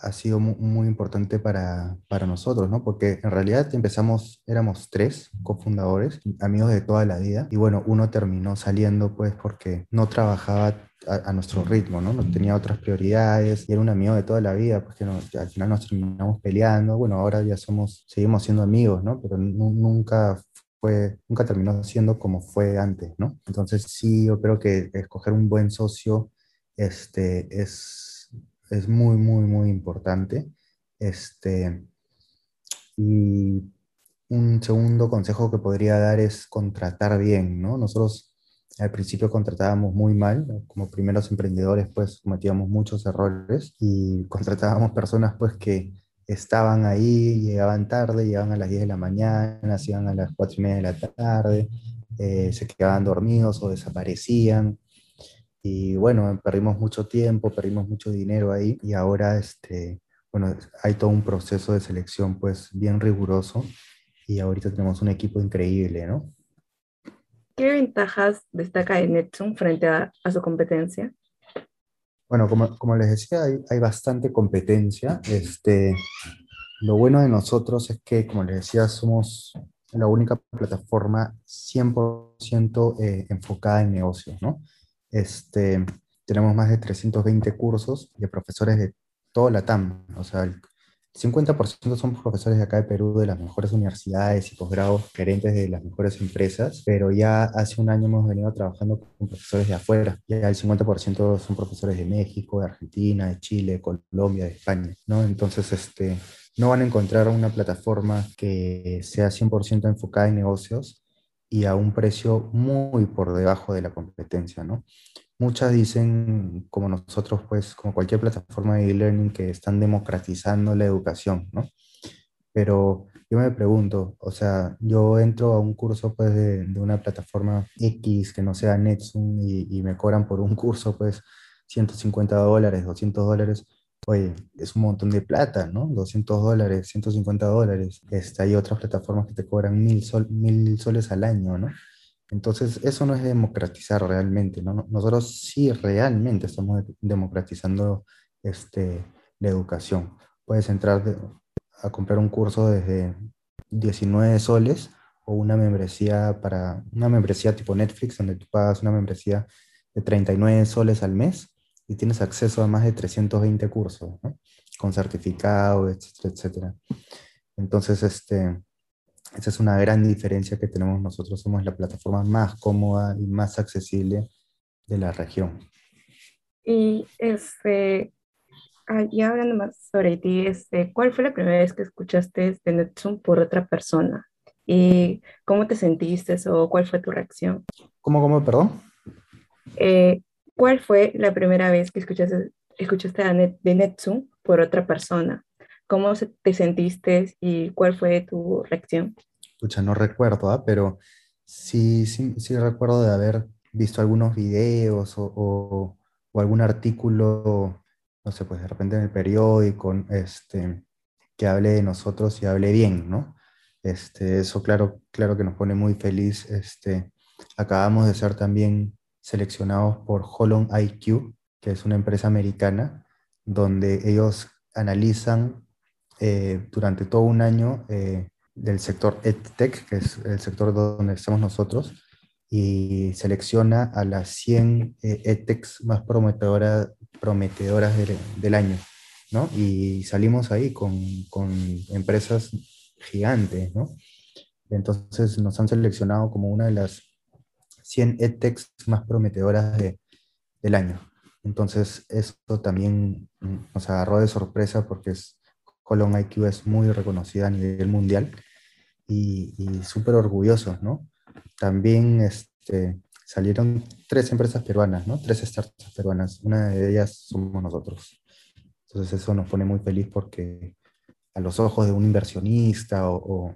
ha sido muy, importante para, para, nosotros, ¿no? Porque en realidad empezamos, éramos tres cofundadores, amigos de toda la vida, y bueno, uno terminó saliendo pues porque no trabajaba a, nuestro ritmo, ¿no? No tenía otras prioridades y era un amigo de toda la vida, pues que al final nos terminamos peleando. Bueno, ahora ya somos, seguimos siendo amigos, ¿no? Pero nunca fue, nunca terminó siendo como fue antes, ¿no? Entonces sí, yo creo que escoger un buen socio este, es, es muy, muy, muy importante. Este, y un segundo consejo que podría dar es contratar bien, ¿no? Nosotros al principio contratábamos muy mal, como primeros emprendedores pues cometíamos muchos errores y contratábamos personas pues que estaban ahí, llegaban tarde, llegaban a las 10 de la mañana, se iban a las 4 y media de la tarde, eh, se quedaban dormidos o desaparecían. Y bueno, perdimos mucho tiempo, perdimos mucho dinero ahí y ahora este, bueno, hay todo un proceso de selección pues bien riguroso y ahorita tenemos un equipo increíble, ¿no? ¿Qué ventajas destaca Netsum frente a, a su competencia? Bueno, como, como les decía, hay, hay, bastante competencia. Este, lo bueno de nosotros es que, como les decía, somos la única plataforma 100% eh, enfocada en negocios, ¿no? Este, tenemos más de 320 cursos de profesores de toda la TAM, o sea, el 50% son profesores de acá de Perú, de las mejores universidades y posgrados, gerentes de las mejores empresas, pero ya hace un año hemos venido trabajando con profesores de afuera. Ya el 50% son profesores de México, de Argentina, de Chile, de Colombia, de España, ¿no? Entonces, este, no van a encontrar una plataforma que sea 100% enfocada en negocios y a un precio muy por debajo de la competencia, ¿no? Muchas dicen, como nosotros, pues, como cualquier plataforma de e-learning, que están democratizando la educación, ¿no? Pero yo me pregunto, o sea, yo entro a un curso, pues, de, de una plataforma X que no sea Netsum y, y, me cobran por un (laughs) curso, pues, 150 dólares, 200 dólares. Oye, es un montón de plata, ¿no? 200 dólares, 150 dólares. Este, hay otras plataformas que te cobran mil, sol, mil soles al año, ¿no? Entonces, eso no es democratizar realmente, ¿no? Nosotros sí realmente estamos democratizando este, la educación. Puedes entrar a comprar un curso desde 19 soles o una membresía para una membresía tipo Netflix, donde tú pagas una membresía de 39 soles al mes y tienes acceso a más de 320 cursos, ¿no? Con certificado, etcétera, etcétera. Entonces, este, esa es una gran diferencia que tenemos nosotros. Somos la plataforma más cómoda y más accesible de la región. Y este, ya hablando más sobre ti, este, ¿cuál fue la primera vez que escuchaste de Netsum por otra persona? ¿Y cómo te sentiste o cuál fue tu reacción? ¿Cómo, cómo, perdón? Eh, ¿Cuál fue la primera vez que escuchaste, escuchaste de Netsum por otra persona? ¿Cómo te sentiste y cuál fue tu reacción? Escucha, no recuerdo, ¿eh? pero sí, sí, sí recuerdo de haber visto algunos videos o, o, o, algún artículo, no sé, pues de repente en el periódico, este, que hable de nosotros y hable bien, ¿no? Este, eso claro, claro que nos pone muy feliz. Este, acabamos de ser también seleccionados por Holon IQ, que es una empresa americana, donde ellos analizan eh, durante todo un año eh, del sector EdTech, que es el sector donde estamos nosotros, y selecciona a las 100 eh, EdTechs más prometedoras, prometedoras del, del, año. ¿no? Y salimos ahí con, con empresas gigantes. ¿no? Entonces nos han seleccionado como una de las 100 EdTechs más prometedoras de, del año. Entonces, esto también nos agarró de sorpresa porque es, IQ es muy reconocida a nivel mundial y, y súper orgullosos, ¿no? También este, salieron tres empresas peruanas, ¿no? Tres startups peruanas. Una de ellas somos nosotros. Entonces eso nos pone muy feliz porque a los ojos de un inversionista o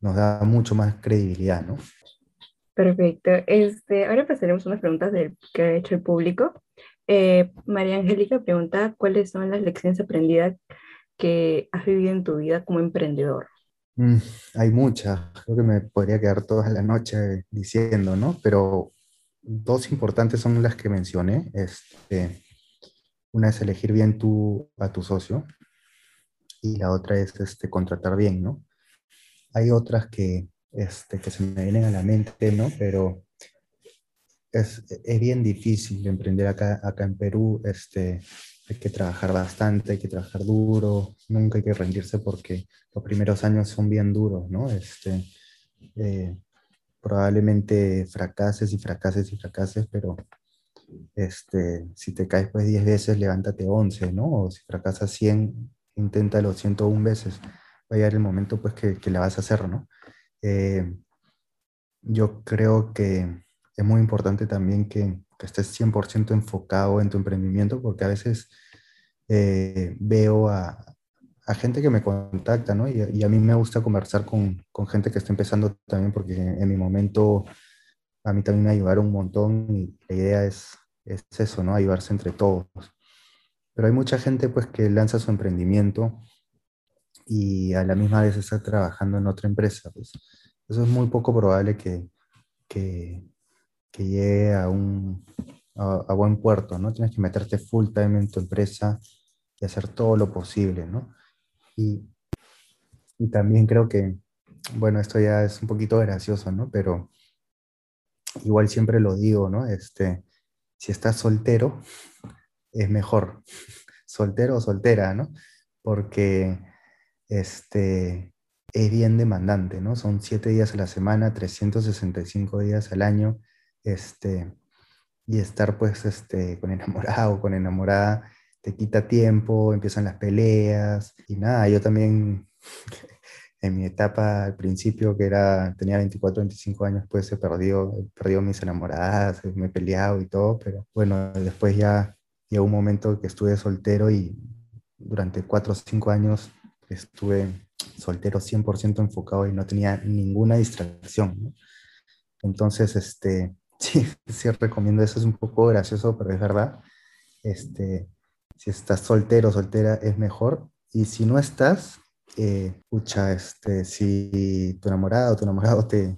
nos da mucho más credibilidad, ¿no? Perfecto. Este, ahora pasaremos unas preguntas del, que ha hecho el público. Eh, María Angélica pregunta, ¿cuáles son las lecciones aprendidas que has vivido en tu vida como emprendedor? Mm, hay muchas, creo que me podría quedar toda la noche diciendo, ¿no? Pero dos importantes son las que mencioné. Este, una es elegir bien tu, a tu socio y la otra es este, contratar bien, ¿no? Hay otras que, este, que se me vienen a la mente, ¿no? Pero es, es bien difícil emprender acá, acá en Perú. Este, hay que trabajar bastante, hay que trabajar duro, nunca hay que rendirse porque los primeros años son bien duros, ¿no? Este, eh, probablemente fracases y fracases y fracases, pero este, si te caes pues 10 veces, levántate 11, ¿no? O si fracasas 100, inténtalo 101 veces. Va a llegar el momento pues que, que la vas a hacer, ¿no? Eh, yo creo que es muy importante también que, que estés 100% enfocado en tu emprendimiento, porque a veces eh, veo a, a, gente que me contacta, ¿no? Y, y, a mí me gusta conversar con, con gente que está empezando también, porque en mi momento a mí también me ayudaron un montón y la idea es, es eso, ¿no? Ayudarse entre todos. Pero hay mucha gente pues que lanza su emprendimiento y a la misma vez está trabajando en otra empresa. Pues. Eso es muy poco probable que, que, que llegue a un a, a, buen puerto, ¿no? Tienes que meterte full time en tu empresa y hacer todo lo posible, ¿no? Y, y también creo que, bueno, esto ya es un poquito gracioso, ¿no? Pero igual siempre lo digo, ¿no? Este, si estás soltero, es mejor, (laughs) soltero o soltera, ¿no? Porque este, es bien demandante, ¿no? Son siete días a la semana, 365 días al año, este, y estar pues este, con enamorado con enamorada te quita tiempo, empiezan las peleas, y nada, yo también (laughs) en mi etapa al principio, que era, tenía 24, 25 años, pues se perdió, perdió mis enamoradas, me he peleado y todo, pero bueno, después ya llegó un momento que estuve soltero y durante 4 o 5 años estuve soltero 100% enfocado y no tenía ninguna distracción. ¿no? Entonces, este, (laughs) sí, sí recomiendo, eso es un poco gracioso, pero es verdad. Este, si estás soltero soltera es mejor. Y si no estás, eh, escucha, este, si tu enamorado o tu enamorado te,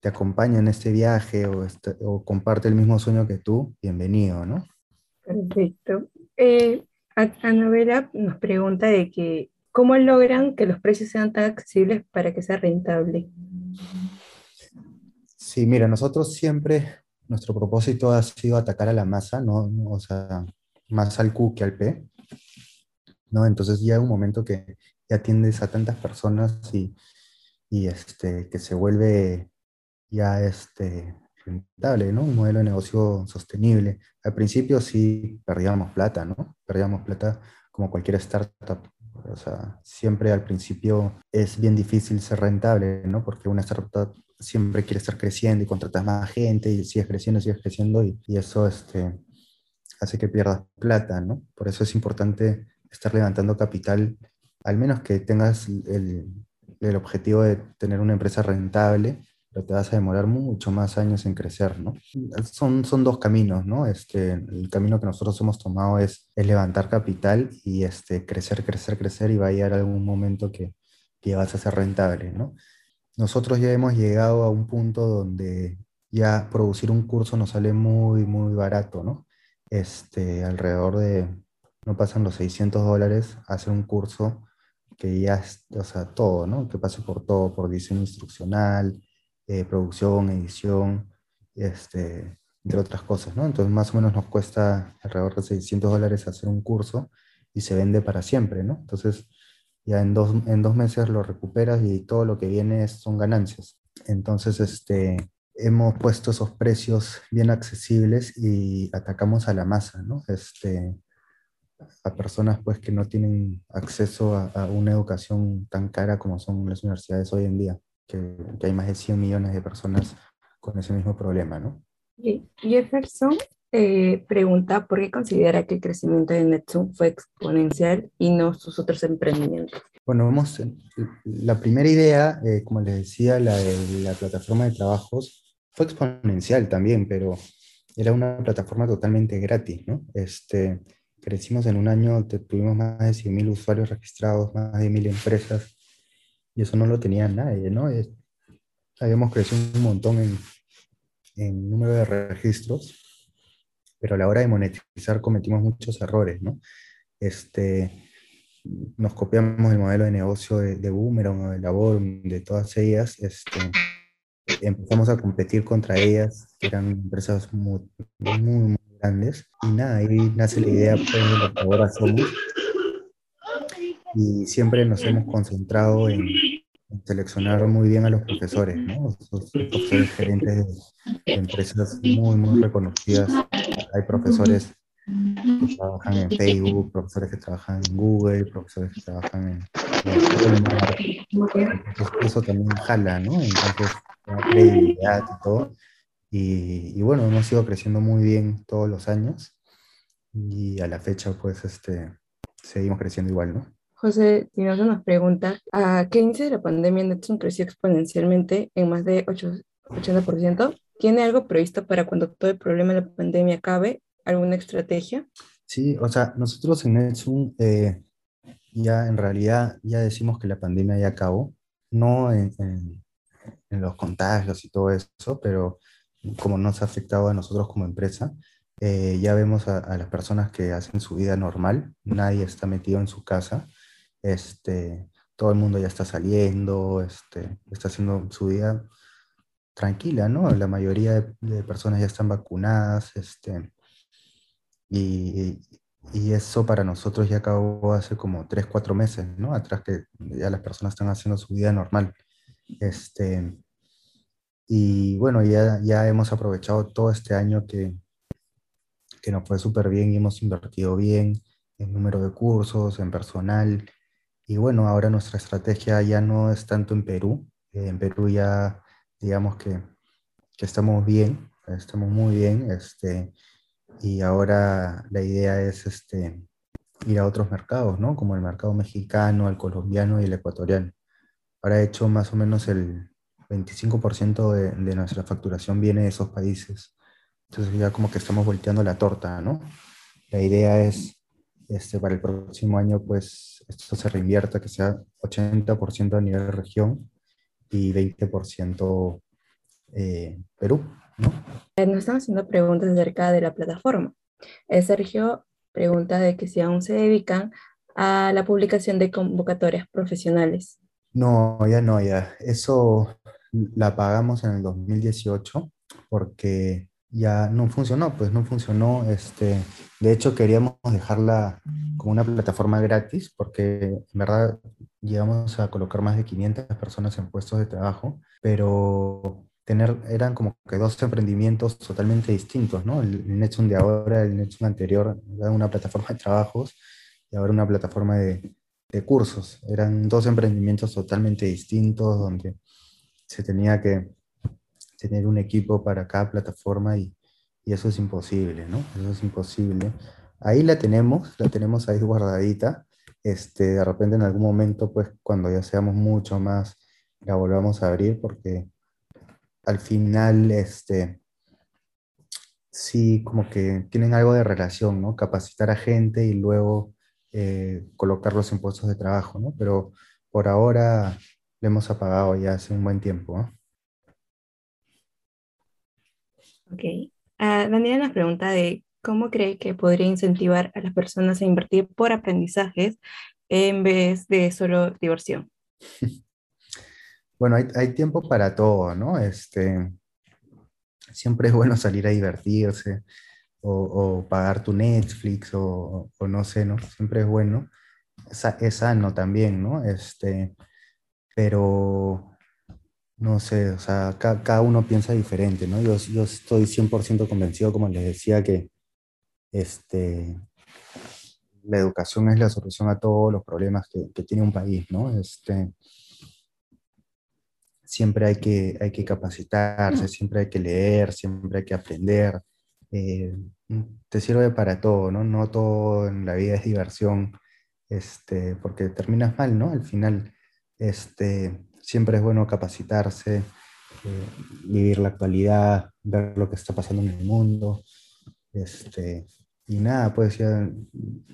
te acompaña en este viaje o, este, o, comparte el mismo sueño que tú, bienvenido, ¿no? Perfecto. Eh, Anabela nos pregunta de que, ¿cómo logran que los precios sean tan accesibles para que sea rentable? Sí, mira, nosotros siempre, nuestro propósito ha sido atacar a la masa, ¿no? O sea, más al Q que al P, ¿no? Entonces llega un momento que y atiendes a tantas personas y, y este, que se vuelve ya este, rentable, ¿no? Un modelo de negocio sostenible. Al principio sí perdíamos plata, ¿no? Perdíamos plata como cualquier startup. O sea, siempre al principio es bien difícil ser rentable, ¿no? Porque una startup siempre quiere estar creciendo y contratas más gente y sigues creciendo, sigues creciendo y, y eso este, hace que pierdas plata, ¿no? Por eso es importante estar levantando capital al menos que tengas el, el, objetivo de tener una empresa rentable, pero te vas a demorar mucho más años en crecer, ¿no? Son, son dos caminos, ¿no? Este, el camino que nosotros hemos tomado es, es levantar capital y este, crecer, crecer, crecer y va a llegar algún momento que, que vas a ser rentable, ¿no? Nosotros ya hemos llegado a un punto donde ya producir un curso nos sale muy, muy barato, ¿no? Este, alrededor de, no pasan los 600 dólares hacer un curso que ya o sea, todo, ¿no? Que pase por todo, por diseño instruccional, eh, producción, edición, este, entre otras cosas, ¿no? Entonces, más o menos nos cuesta alrededor de 600 dólares hacer un curso y se vende para siempre, ¿no? Entonces, ya en dos, en dos meses lo recuperas y todo lo que viene son ganancias. Entonces, este, hemos puesto esos precios bien accesibles y atacamos a la masa, ¿no? Este, a personas pues que no tienen acceso a, a, una educación tan cara como son las universidades hoy en día, que, que, hay más de 100 millones de personas con ese mismo problema, ¿no? Jefferson eh, pregunta por qué considera que el crecimiento de Netsum fue exponencial y no sus otros emprendimientos. Bueno, vamos, la primera idea, eh, como les decía, la de la plataforma de trabajos, fue exponencial también, pero era una plataforma totalmente gratis, ¿no? Este, crecimos en un año, tuvimos más de 100.000 usuarios registrados, más de 1.000 empresas, y eso no lo tenía nadie, ¿no? Es, habíamos crecido un montón en, en número de registros, pero a la hora de monetizar cometimos muchos errores, ¿no? Este, nos copiamos el modelo de negocio de, de Boomerang de Labor, de todas ellas, este, empezamos a competir contra ellas, que eran empresas muy, muy, muy grandes. Y nada, ahí nace la idea pues, de lo que ahora somos. Y siempre nos hemos concentrado en, en, seleccionar muy bien a los profesores, ¿no? Los, profesores gerentes de empresas muy, muy reconocidas. Hay profesores que trabajan en Facebook, profesores que trabajan en Google, profesores que trabajan en, eso también jala, ¿no? Entonces, credibilidad y todo. Y, y, bueno, hemos ido creciendo muy bien todos los años y a la fecha, pues, este, seguimos creciendo igual, ¿no? José nos nos pregunta, ¿a qué inicio de la pandemia Netsun creció exponencialmente en más de 80%? ¿Tiene algo previsto para cuando todo el problema de la pandemia acabe? ¿Alguna estrategia? Sí, o sea, nosotros en Netsun eh, ya en realidad ya decimos que la pandemia ya acabó, no en, en, los contagios y todo eso, pero como nos ha afectado a nosotros como empresa, eh, ya vemos a, a, las personas que hacen su vida normal, nadie está metido en su casa, este, todo el mundo ya está saliendo, este, está haciendo su vida tranquila, ¿no? La mayoría de, personas ya están vacunadas, este, y, y, eso para nosotros ya acabó hace como 3, 4 meses, ¿no? Atrás que ya las personas están haciendo su vida normal. Este, y bueno, ya, ya hemos aprovechado todo este año que, que nos fue súper bien y hemos invertido bien en número de cursos, en personal, y bueno, ahora nuestra estrategia ya no es tanto en Perú. Eh, en Perú ya, digamos que, que, estamos bien, estamos muy bien. Este, y ahora la idea es este, ir a otros mercados, ¿no? Como el mercado mexicano, el colombiano y el ecuatoriano. Ahora, hecho, más o menos el 25% de, de nuestra facturación viene de esos países. Entonces ya como que estamos volteando la torta, ¿no? La idea es este, para el próximo año, pues esto se reinvierta, que sea 80% a nivel región y 20% eh, Perú. ¿no? Eh, nos están haciendo preguntas acerca de la plataforma. Eh, Sergio pregunta de que si aún se dedican a la publicación de convocatorias profesionales. No, ya no, ya. Eso la pagamos en el 2018 porque ya no funcionó, pues no funcionó. Este, de hecho, queríamos dejarla como una plataforma gratis porque en verdad llegamos a colocar más de 500 personas en puestos de trabajo, pero tener, eran como que dos emprendimientos totalmente distintos, ¿no? El, el de ahora, el Netsun anterior, era una plataforma de trabajos y ahora una plataforma de, de cursos. Eran dos emprendimientos totalmente distintos donde se tenía que tener un equipo para cada plataforma y, y, eso es imposible, ¿no? Eso es imposible. Ahí la tenemos, la tenemos ahí guardadita. Este, de repente en algún momento, pues cuando ya seamos mucho más, la volvamos a abrir porque al final, este, sí, como que tienen algo de relación, ¿no? Capacitar a gente y luego eh, colocarlos en puestos de trabajo, ¿no? Pero por ahora le hemos apagado ya hace un buen tiempo, ¿no? Ok. Uh, Daniela nos pregunta de cómo cree que podría incentivar a las personas a invertir por aprendizajes en vez de solo diversión. (laughs) Bueno, hay, tiempo para todo, ¿no? Este, siempre es bueno salir a divertirse o, pagar tu Netflix o, o, no sé, ¿no? Siempre es bueno. Es, es sano también, ¿no? Este, pero no sé, o sea, cada, uno piensa diferente, ¿no? Yo, yo estoy 100% convencido, como les decía, que este, la educación es la solución a todos los problemas que, que tiene un país, ¿no? Este, siempre hay que, hay que capacitarse, siempre hay que leer, siempre hay que aprender. Eh, te sirve para todo, ¿no? No todo en la vida es diversión, este, porque terminas mal, ¿no? Al final, este, siempre es bueno capacitarse, eh, vivir la actualidad, ver lo que está pasando en el mundo. Este, y nada, pues ya,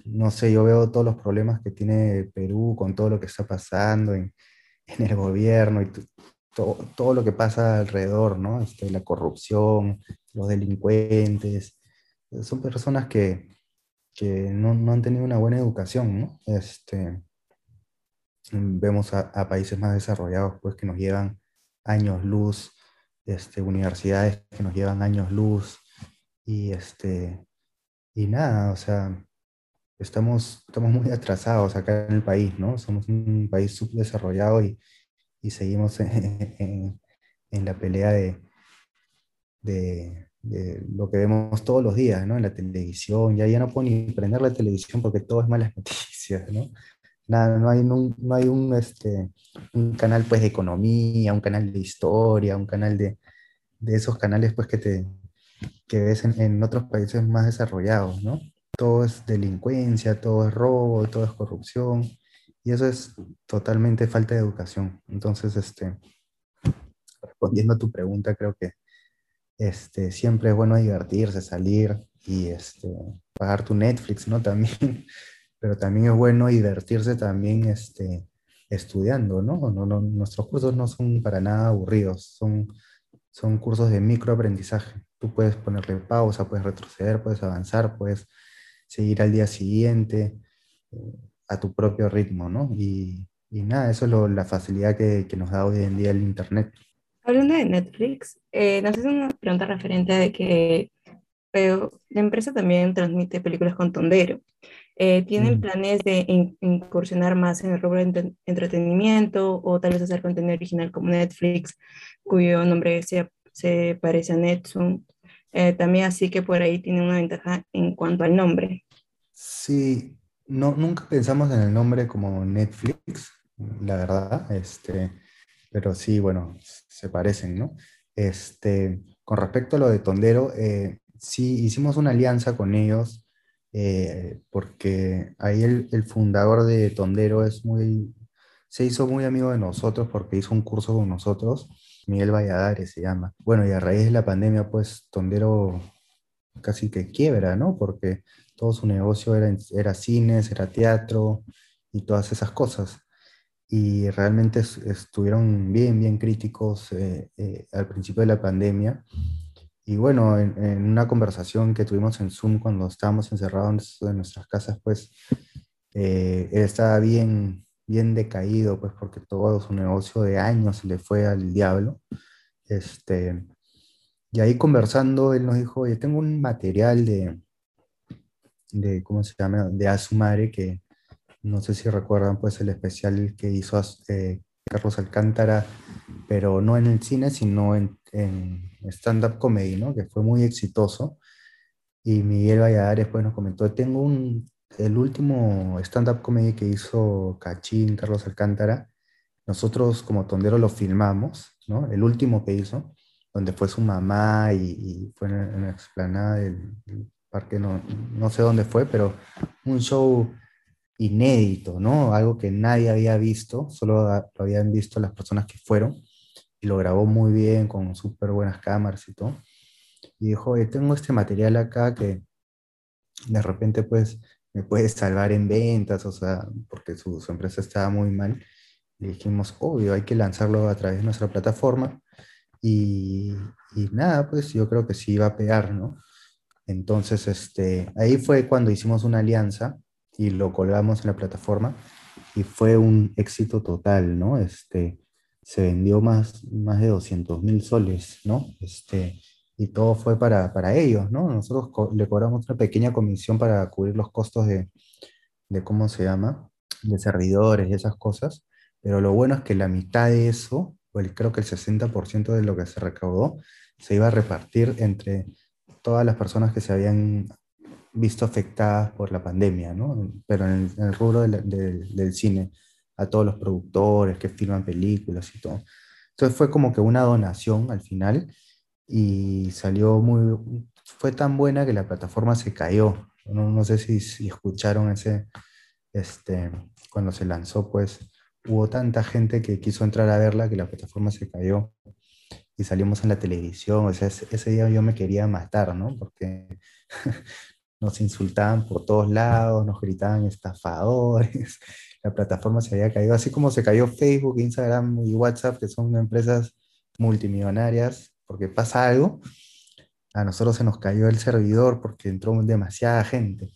no sé, yo veo todos los problemas que tiene Perú con todo lo que está pasando en, en el gobierno y todo, todo lo que pasa alrededor, ¿no? Este, la corrupción, los delincuentes, son personas que, que no, no, han tenido una buena educación, ¿no? Este, vemos a, países más desarrollados pues que nos llevan años luz, este, universidades que nos llevan años luz y este y nada, o sea, estamos, estamos muy atrasados acá en el país, ¿no? Somos un país subdesarrollado y, y seguimos en, (laughs) en, la pelea de, de, lo que vemos todos los días, ¿no? En la televisión, ya, ya no puedo ni prender la televisión porque todo es malas (laughs) noticias, ¿no? Nada, no hay, un, no hay un, este, un canal pues de economía, un canal de historia, un canal de, de esos canales pues que, te, que ves en, en, otros países más desarrollados, ¿no? Todo es delincuencia, todo es robo, todo es corrupción, y eso es totalmente falta de educación. Entonces, este, respondiendo a tu pregunta, creo que este, siempre es bueno divertirse, salir y este, pagar tu Netflix, ¿no? (laughs) También, pero también es bueno divertirse también este, estudiando, ¿no? No, no Nuestros cursos no son para nada aburridos, son, son cursos de microaprendizaje. Tú puedes ponerle pausa, puedes retroceder, puedes avanzar, puedes seguir al día siguiente eh, a tu propio ritmo, ¿no? Y, y nada, eso es lo, la facilidad que, que nos da hoy en día el Internet. Hablando de Netflix, eh, nos hace una pregunta referente de que la empresa también transmite películas con Tondero. Eh, ¿Tienen mm. planes de incursionar más en el rubro de entretenimiento o tal vez hacer contenido original como Netflix, cuyo nombre se, se parece a Netsun? Eh, también así que por ahí tiene una ventaja en cuanto al nombre. Sí, no, nunca pensamos en el nombre como Netflix, la verdad. Este, pero sí, bueno, se parecen, ¿no? Este, con respecto a lo de Tondero, eh, sí hicimos una alianza con ellos eh, porque ahí el, el, fundador de Tondero es muy, se hizo muy amigo de nosotros porque hizo un curso con nosotros, Miguel Valladares se llama. Bueno, y a raíz de la pandemia, pues Tondero casi que quiebra, ¿no? Porque todo su negocio era, era cines, era teatro y todas esas cosas y realmente estuvieron bien, bien críticos eh, eh, al principio de la pandemia. Y bueno, en, una conversación que tuvimos en Zoom cuando estábamos encerrados en nuestras casas, pues eh, él estaba bien, bien decaído, pues porque todo su negocio de años le fue al diablo. Este, y ahí conversando, él nos dijo, oye, tengo un material de, de ¿cómo se llama?, de Asumare que, no sé si recuerdan pues el especial que hizo eh, Carlos Alcántara, pero no en el cine, sino en, stand-up comedy, ¿no? Que fue muy exitoso. Y Miguel Valladares pues nos comentó, tengo un, el último stand-up comedy que hizo Cachín, Carlos Alcántara, nosotros como Tondero lo filmamos, ¿no? El último que hizo, donde fue su mamá y, fue en, la explanada del, del parque, no, no sé dónde fue, pero un show inédito, ¿no? Algo que nadie había visto, solo lo habían visto las personas que fueron, lo grabó muy bien, con súper buenas cámaras y todo. Y dijo, oye, tengo este material acá que de repente pues me puede salvar en ventas, o sea, porque su, empresa estaba muy mal. Y dijimos, obvio, hay que lanzarlo a través de nuestra plataforma. Y, y nada, pues yo creo que sí iba a pegar, ¿no? Entonces, este, ahí fue cuando hicimos una alianza y lo colgamos en la plataforma y fue un éxito total, ¿no? Este, se vendió más, más de 200 mil soles, ¿no? Este, y todo fue para, para ellos, ¿no? Nosotros le cobramos una pequeña comisión para cubrir los costos de, de, ¿cómo se llama? De servidores y esas cosas, pero lo bueno es que la mitad de eso, o el, creo que el 60% de lo que se recaudó, se iba a repartir entre todas las personas que se habían visto afectadas por la pandemia, ¿no? Pero en el, rubro del, cine, a todos los productores que filman películas y todo. Entonces fue como que una donación al final y salió muy, fue tan buena que la plataforma se cayó. No, no sé si, si, escucharon ese, este, cuando se lanzó, pues hubo tanta gente que quiso entrar a verla que la plataforma se cayó y salimos en la televisión. O sea, ese, día yo me quería matar, ¿no? Porque (laughs) nos insultaban por todos lados, nos gritaban estafadores, la plataforma se había caído, así como se cayó Facebook, Instagram y WhatsApp, que son empresas multimillonarias, porque pasa algo, a nosotros se nos cayó el servidor porque entró demasiada gente.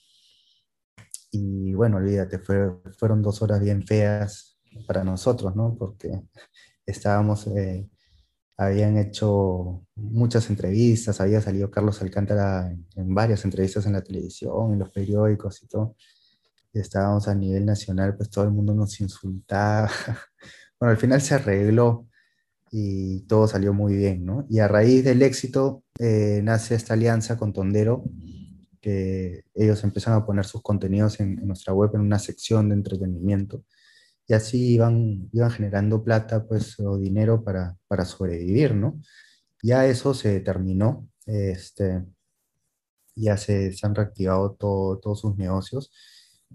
Y bueno, olvídate, fueron dos horas bien feas para nosotros, ¿no? Porque estábamos eh, habían hecho muchas entrevistas, había salido Carlos Alcántara en, varias entrevistas en la televisión, en los periódicos y todo. Estábamos a nivel nacional, pues todo el mundo nos insultaba. (laughs) Bueno, al final se arregló, y todo salió muy bien, ¿no? Y a raíz del éxito eh, nace esta alianza con Tondero, que ellos empiezan a poner sus contenidos en, nuestra web en una sección de entretenimiento y así iban, iban generando plata, pues, o dinero para, para sobrevivir, ¿no? Ya eso se terminó, este, ya se, se han reactivado todos sus negocios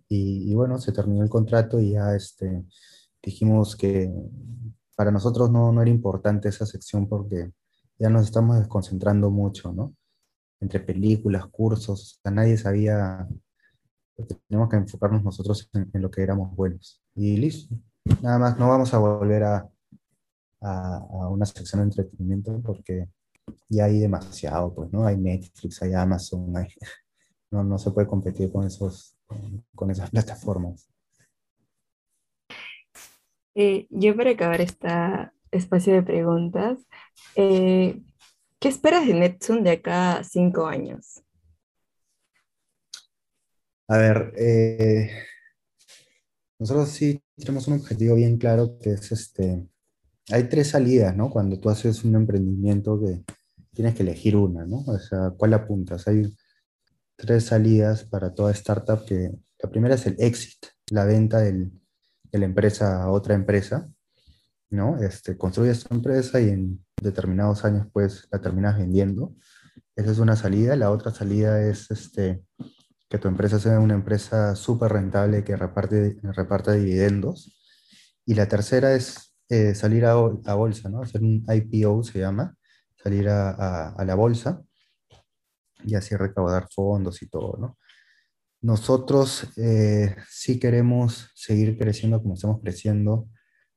y, bueno, se terminó el contrato y ya este, dijimos que para nosotros no, no era importante esa sección porque ya nos estamos desconcentrando mucho, ¿no? Entre películas, cursos, o nadie sabía, tenemos que enfocarnos nosotros en, lo que éramos buenos. Y listo, nada más, no vamos a volver a, a, a, una sección de entretenimiento porque ya hay demasiado, pues, ¿no? Hay Netflix, hay Amazon, (laughs) no, no se puede competir con, esos, con esas plataformas. Eh, yo para acabar este espacio de preguntas, eh, ¿qué esperas de Netsun de acá a cinco años? A ver, eh, nosotros sí tenemos un objetivo bien claro que es este, hay tres salidas, ¿no? Cuando tú haces un emprendimiento que tienes que elegir una, ¿no? O sea, ¿cuál apuntas? Hay tres salidas para toda startup que la primera es el exit, la venta del, de la empresa a otra empresa, ¿no? Este, construyes tu empresa y en determinados años pues la terminas vendiendo. Esa es una salida. La otra salida es este, que tu empresa sea una empresa súper rentable que reparte, reparta dividendos. Y la tercera es eh, salir a, a, bolsa, ¿no? Hacer un IPO se llama, salir a, a, a la bolsa y así recaudar fondos y todo, ¿no? Nosotros eh, sí queremos seguir creciendo como estamos creciendo,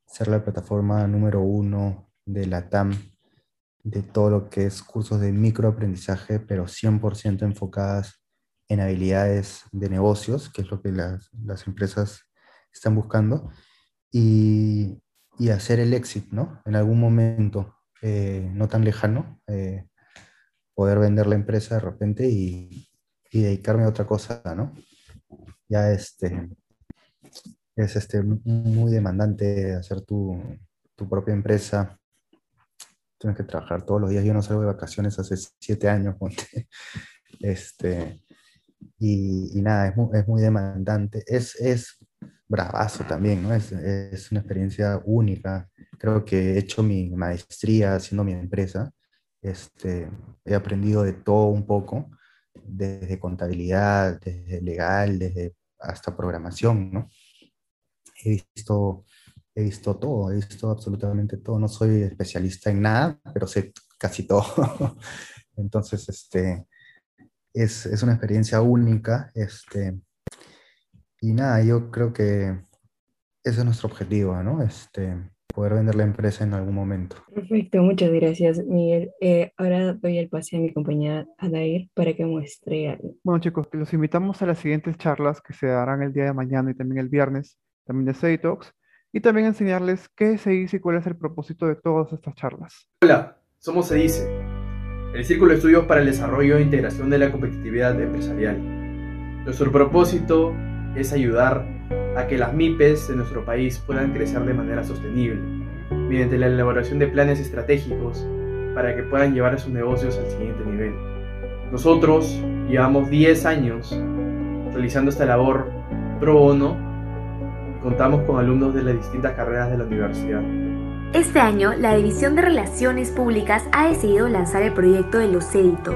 ser la plataforma número uno de la TAM, de todo lo que es cursos de microaprendizaje, pero 100% enfocadas en habilidades de negocios, que es lo que las, las empresas están buscando, y, y, hacer el éxito, ¿no? En algún momento eh, no tan lejano, eh, poder vender la empresa de repente y, dedicarme a otra cosa, ¿no? Ya este, es este, muy demandante hacer tu, tu propia empresa. Tienes que trabajar todos los días. Yo no salgo de vacaciones hace siete años. (laughs) Este, y, y, nada, es muy, es muy, demandante. Es, es bravazo también, ¿no? Es, es, una experiencia única. Creo que he hecho mi maestría haciendo mi empresa. Este, he aprendido de todo un poco desde contabilidad, desde legal, desde hasta programación, ¿no? He visto, he visto todo, he visto absolutamente todo. No soy especialista en nada, pero sé casi todo. (laughs) Entonces, este, es, es, una experiencia única. Este, y nada, yo creo que ese es nuestro objetivo, ¿no? Este, poder vender la empresa en algún momento. Perfecto, muchas gracias, Miguel. Eh, ahora doy el pase a mi compañera Adair para que muestre algo. Bueno, chicos, los invitamos a las siguientes charlas que se darán el día de mañana y también el viernes, también de Seitox, y también enseñarles qué se dice y cuál es el propósito de todas estas charlas. Hola, somos CEDICE, el Círculo de Estudios para el Desarrollo e Integración de la Competitividad Empresarial. Nuestro propósito es ayudar a que las MIPES de nuestro país puedan crecer de manera sostenible, mediante la elaboración de planes estratégicos para que puedan llevar a sus negocios al siguiente nivel. Nosotros llevamos 10 años realizando esta labor pro bono contamos con alumnos de las distintas carreras de la universidad. Este año, la División de Relaciones Públicas ha decidido lanzar el proyecto de los éditos,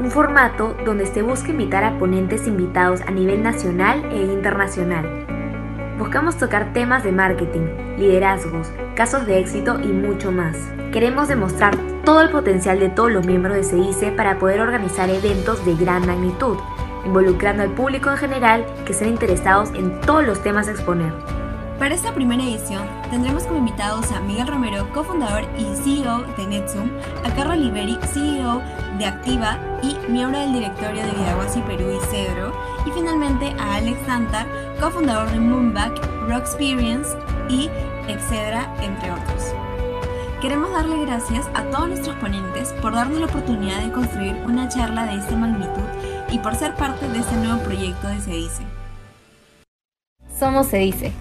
un formato donde se busca invitar a ponentes invitados a nivel nacional e internacional Buscamos tocar temas de marketing, liderazgos, casos de éxito y mucho más. Queremos demostrar todo el potencial de todos los miembros de CEDICE para poder organizar eventos de gran magnitud, involucrando al público en general que estén interesados en todos los temas a exponer. Para esta primera edición tendremos como invitados a Miguel Romero, cofundador y CEO de NetZoom, a Carlos Liberi, CEO de Activa y miembro del directorio de Vidaguasi Perú y Cedro, y finalmente a Alex Santa, cofundador de Moonback, Rock Experience y Excedra, entre otros. Queremos darle gracias a todos nuestros ponentes por darnos la oportunidad de construir una charla de esta magnitud y por ser parte de este nuevo proyecto de Se Dice. Somos Se Dice